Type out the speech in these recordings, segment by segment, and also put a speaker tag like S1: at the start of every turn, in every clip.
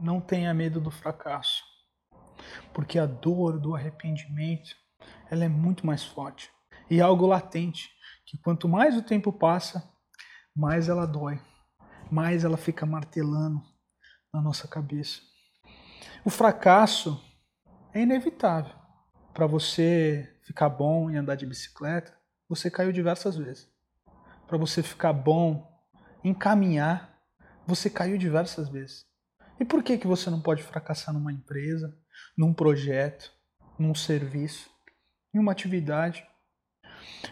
S1: não tenha medo do fracasso, porque a dor do arrependimento ela é muito mais forte e é algo latente que quanto mais o tempo passa, mais ela dói, mais ela fica martelando na nossa cabeça. O fracasso é inevitável. Para você ficar bom em andar de bicicleta, você caiu diversas vezes. Para você ficar bom em caminhar, você caiu diversas vezes. E por que, que você não pode fracassar numa empresa, num projeto, num serviço, em uma atividade?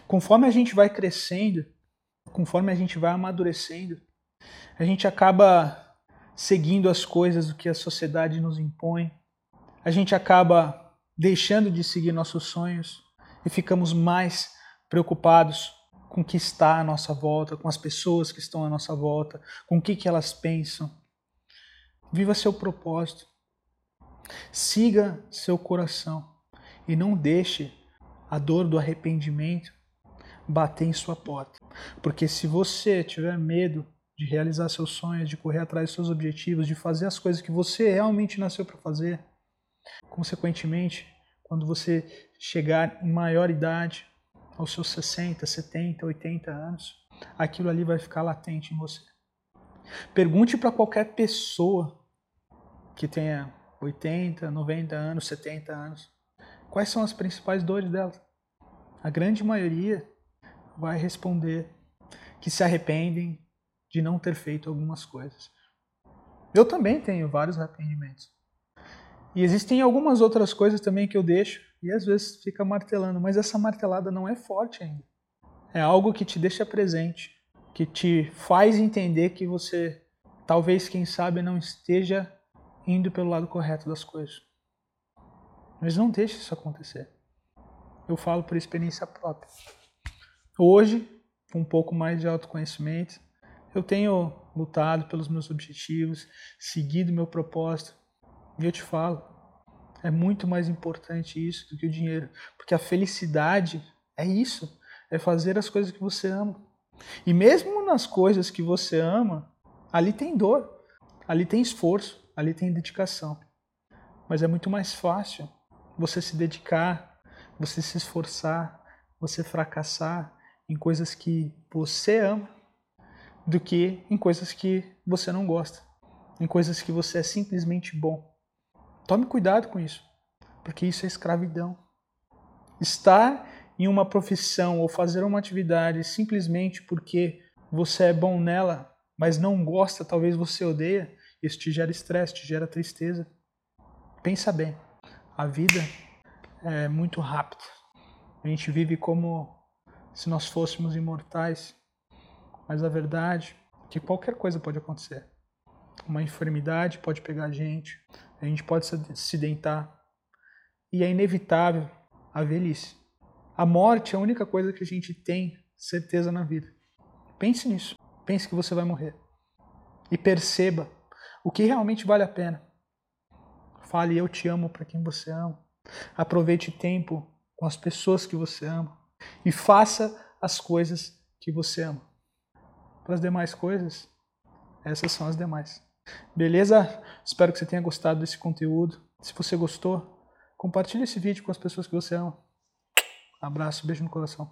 S1: Conforme a gente vai crescendo, conforme a gente vai amadurecendo, a gente acaba seguindo as coisas que a sociedade nos impõe. A gente acaba deixando de seguir nossos sonhos e ficamos mais preocupados com o que está à nossa volta, com as pessoas que estão à nossa volta, com o que, que elas pensam. Viva seu propósito. Siga seu coração e não deixe a dor do arrependimento bater em sua porta. Porque se você tiver medo de realizar seus sonhos, de correr atrás dos seus objetivos, de fazer as coisas que você realmente nasceu para fazer, consequentemente, quando você chegar em maior idade, aos seus 60, 70, 80 anos, aquilo ali vai ficar latente em você. Pergunte para qualquer pessoa que tenha 80, 90 anos, 70 anos, quais são as principais dores dela. A grande maioria vai responder que se arrependem de não ter feito algumas coisas. Eu também tenho vários arrependimentos. E existem algumas outras coisas também que eu deixo e às vezes fica martelando, mas essa martelada não é forte ainda. É algo que te deixa presente, que te faz entender que você talvez, quem sabe, não esteja indo pelo lado correto das coisas. Mas não deixe isso acontecer. Eu falo por experiência própria. Hoje, com um pouco mais de autoconhecimento, eu tenho lutado pelos meus objetivos, seguido meu propósito. E eu te falo, é muito mais importante isso do que o dinheiro, porque a felicidade é isso, é fazer as coisas que você ama. E mesmo nas coisas que você ama, ali tem dor, ali tem esforço, ali tem dedicação. Mas é muito mais fácil você se dedicar, você se esforçar, você fracassar em coisas que você ama do que em coisas que você não gosta, em coisas que você é simplesmente bom. Tome cuidado com isso, porque isso é escravidão. Estar em uma profissão ou fazer uma atividade simplesmente porque você é bom nela, mas não gosta, talvez você odeia, isso te gera estresse, te gera tristeza. Pensa bem, a vida é muito rápida. A gente vive como se nós fôssemos imortais mas a verdade é que qualquer coisa pode acontecer. Uma enfermidade pode pegar a gente, a gente pode se acidentar. E é inevitável a velhice. A morte é a única coisa que a gente tem certeza na vida. Pense nisso. Pense que você vai morrer. E perceba o que realmente vale a pena. Fale eu te amo para quem você ama. Aproveite tempo com as pessoas que você ama. E faça as coisas que você ama. Para as demais coisas, essas são as demais. Beleza? Espero que você tenha gostado desse conteúdo. Se você gostou, compartilhe esse vídeo com as pessoas que você ama. Abraço, beijo no coração.